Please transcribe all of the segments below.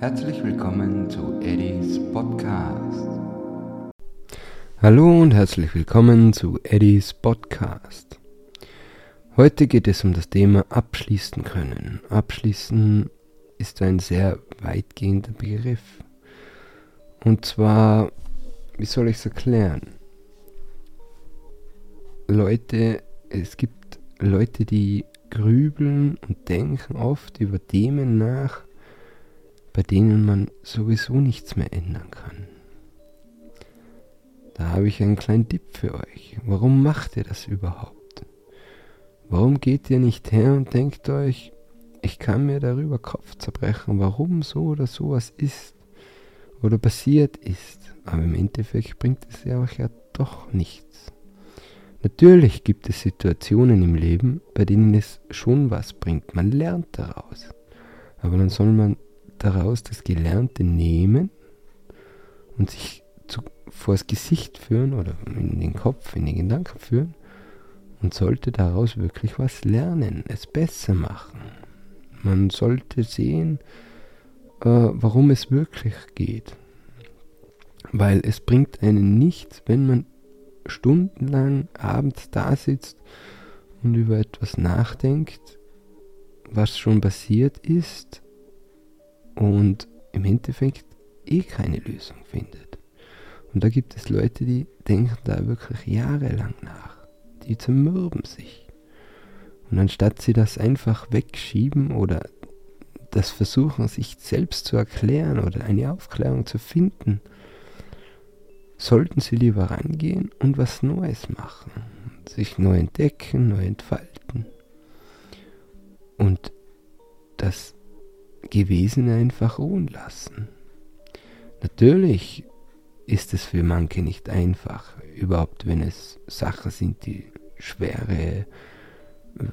Herzlich willkommen zu Eddies Podcast. Hallo und herzlich willkommen zu Eddies Podcast. Heute geht es um das Thema abschließen können. Abschließen ist ein sehr weitgehender Begriff. Und zwar, wie soll ich es erklären? Leute, es gibt Leute, die grübeln und denken oft über Themen nach, bei denen man sowieso nichts mehr ändern kann. Da habe ich einen kleinen Tipp für euch. Warum macht ihr das überhaupt? Warum geht ihr nicht her und denkt euch, ich kann mir darüber Kopf zerbrechen, warum so oder sowas ist oder passiert ist, aber im Endeffekt bringt es ja euch ja doch nichts. Natürlich gibt es Situationen im Leben, bei denen es schon was bringt. Man lernt daraus. Aber dann soll man daraus das Gelernte nehmen und sich zu, vors Gesicht führen oder in den Kopf, in den Gedanken führen und sollte daraus wirklich was lernen, es besser machen. Man sollte sehen, äh, warum es wirklich geht. Weil es bringt einen nichts, wenn man stundenlang abends da sitzt und über etwas nachdenkt, was schon passiert ist und im Endeffekt eh keine Lösung findet. Und da gibt es Leute, die denken da wirklich jahrelang nach. Die zermürben sich. Und anstatt sie das einfach wegschieben oder das versuchen, sich selbst zu erklären oder eine Aufklärung zu finden, sollten sie lieber rangehen und was Neues machen. Sich neu entdecken, neu entfalten. Und das Gewesen einfach ruhen lassen. Natürlich ist es für manche nicht einfach, überhaupt wenn es Sachen sind, die schwere, äh,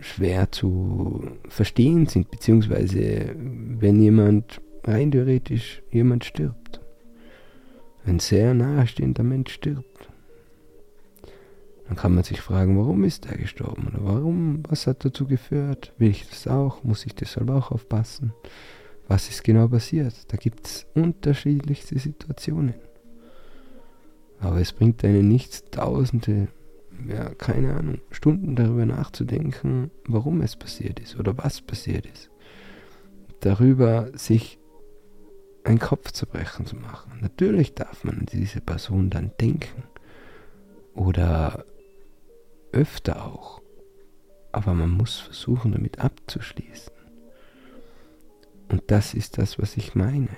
schwer zu verstehen sind, beziehungsweise wenn jemand rein theoretisch jemand stirbt. Ein sehr nahestehender Mensch stirbt. Dann kann man sich fragen, warum ist er gestorben? Oder warum, was hat dazu geführt? Will ich das auch? Muss ich deshalb auch aufpassen? Was ist genau passiert? Da gibt es unterschiedlichste Situationen. Aber es bringt einen nichts, tausende, ja, keine Ahnung, Stunden darüber nachzudenken, warum es passiert ist oder was passiert ist. Darüber sich einen Kopf zu brechen zu machen. Natürlich darf man an diese Person dann denken. Oder öfter auch. Aber man muss versuchen, damit abzuschließen. Und das ist das, was ich meine.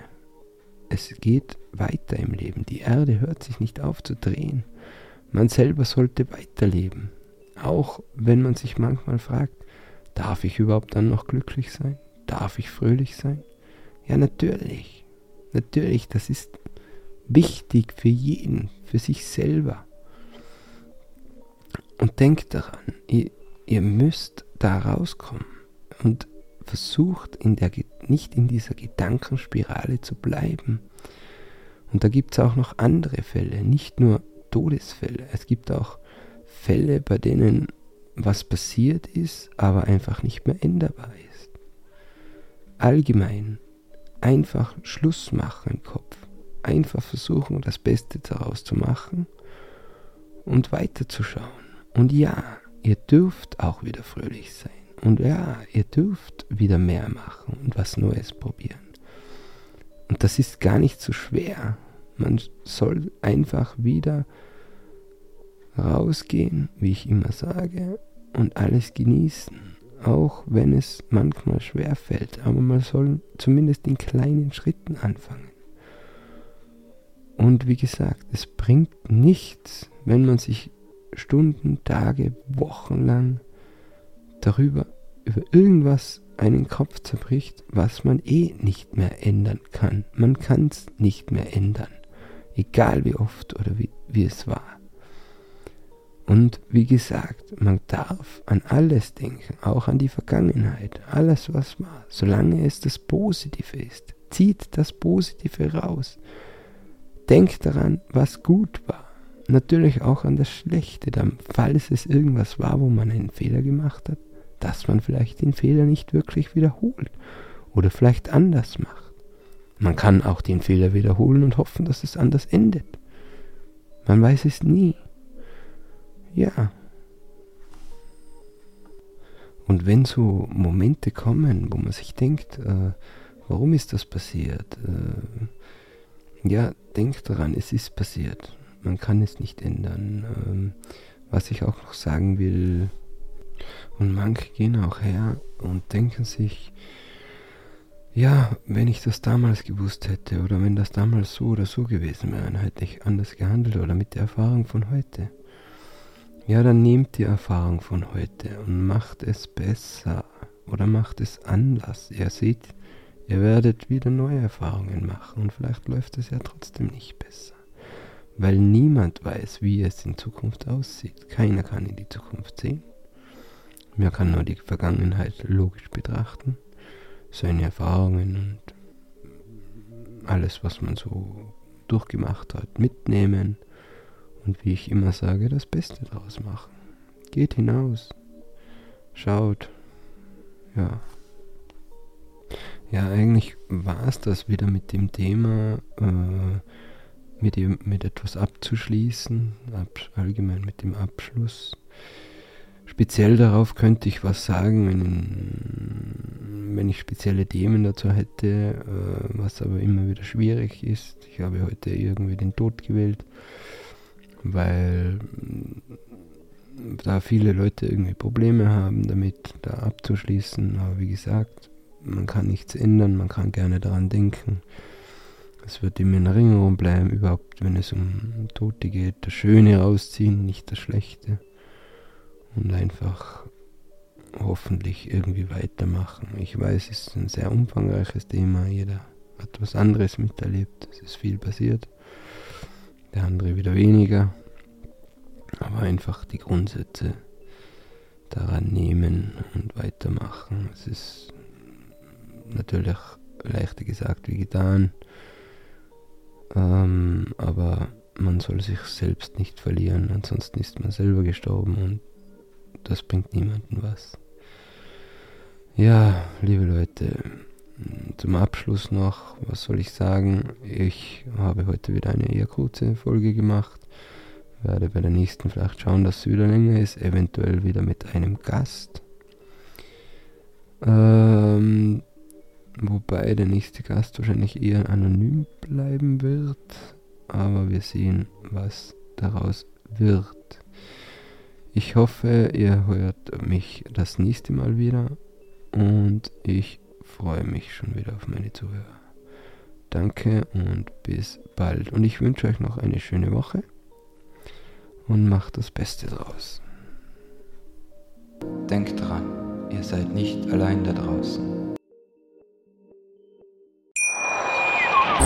Es geht weiter im Leben. Die Erde hört sich nicht auf zu drehen. Man selber sollte weiterleben. Auch wenn man sich manchmal fragt, darf ich überhaupt dann noch glücklich sein? Darf ich fröhlich sein? Ja, natürlich. Natürlich, das ist wichtig für jeden, für sich selber. Und denkt daran, ihr, ihr müsst da rauskommen und versucht in der, nicht in dieser Gedankenspirale zu bleiben. Und da gibt es auch noch andere Fälle, nicht nur Todesfälle. Es gibt auch Fälle, bei denen was passiert ist, aber einfach nicht mehr änderbar ist. Allgemein einfach Schluss machen im Kopf. Einfach versuchen, das Beste daraus zu machen und weiterzuschauen. Und ja, ihr dürft auch wieder fröhlich sein. Und ja, ihr dürft wieder mehr machen und was Neues probieren. Und das ist gar nicht so schwer. Man soll einfach wieder rausgehen, wie ich immer sage, und alles genießen. Auch wenn es manchmal schwer fällt. Aber man soll zumindest in kleinen Schritten anfangen. Und wie gesagt, es bringt nichts, wenn man sich Stunden, Tage, Wochen lang darüber, über irgendwas einen Kopf zerbricht, was man eh nicht mehr ändern kann. Man kann es nicht mehr ändern, egal wie oft oder wie, wie es war. Und wie gesagt, man darf an alles denken, auch an die Vergangenheit, alles was war, solange es das Positive ist. Zieht das Positive raus. Denkt daran, was gut war natürlich auch an das Schlechte, dann, falls es irgendwas war, wo man einen Fehler gemacht hat, dass man vielleicht den Fehler nicht wirklich wiederholt oder vielleicht anders macht. Man kann auch den Fehler wiederholen und hoffen, dass es anders endet. Man weiß es nie. Ja. Und wenn so Momente kommen, wo man sich denkt, äh, warum ist das passiert? Äh, ja, denkt daran, es ist passiert. Man kann es nicht ändern. Ähm, was ich auch noch sagen will, und manche gehen auch her und denken sich, ja, wenn ich das damals gewusst hätte oder wenn das damals so oder so gewesen wäre, dann hätte ich anders gehandelt oder mit der Erfahrung von heute. Ja, dann nehmt die Erfahrung von heute und macht es besser oder macht es anders. Ihr seht, ihr werdet wieder neue Erfahrungen machen und vielleicht läuft es ja trotzdem nicht besser. Weil niemand weiß, wie es in Zukunft aussieht. Keiner kann in die Zukunft sehen. Man kann nur die Vergangenheit logisch betrachten seine Erfahrungen und alles, was man so durchgemacht hat, mitnehmen und wie ich immer sage, das Beste daraus machen. Geht hinaus, schaut, ja. Ja, eigentlich war es das wieder mit dem Thema, äh, mit, dem, mit etwas abzuschließen, ab, allgemein mit dem Abschluss. Speziell darauf könnte ich was sagen, wenn, wenn ich spezielle Themen dazu hätte, äh, was aber immer wieder schwierig ist. Ich habe heute irgendwie den Tod gewählt, weil da viele Leute irgendwie Probleme haben damit, da abzuschließen. Aber wie gesagt, man kann nichts ändern, man kann gerne daran denken. Es wird immer in Erinnerung bleiben, überhaupt wenn es um Tote geht, das Schöne rausziehen, nicht das Schlechte und einfach hoffentlich irgendwie weitermachen. Ich weiß, es ist ein sehr umfangreiches Thema. Jeder hat was anderes miterlebt. Es ist viel passiert. Der andere wieder weniger. Aber einfach die Grundsätze daran nehmen und weitermachen. Es ist natürlich leichter gesagt wie getan. Ähm, aber man soll sich selbst nicht verlieren, ansonsten ist man selber gestorben und das bringt niemandem was. Ja, liebe Leute, zum Abschluss noch, was soll ich sagen? Ich habe heute wieder eine eher kurze Folge gemacht. Werde bei der nächsten vielleicht schauen, dass sie wieder länger ist, eventuell wieder mit einem Gast. Ähm, wobei der nächste Gast wahrscheinlich eher anonym bleiben wird. Aber wir sehen, was daraus wird. Ich hoffe, ihr hört mich das nächste Mal wieder und ich freue mich schon wieder auf meine Zuhörer. Danke und bis bald. Und ich wünsche euch noch eine schöne Woche und macht das Beste draus. Denkt dran, ihr seid nicht allein da draußen.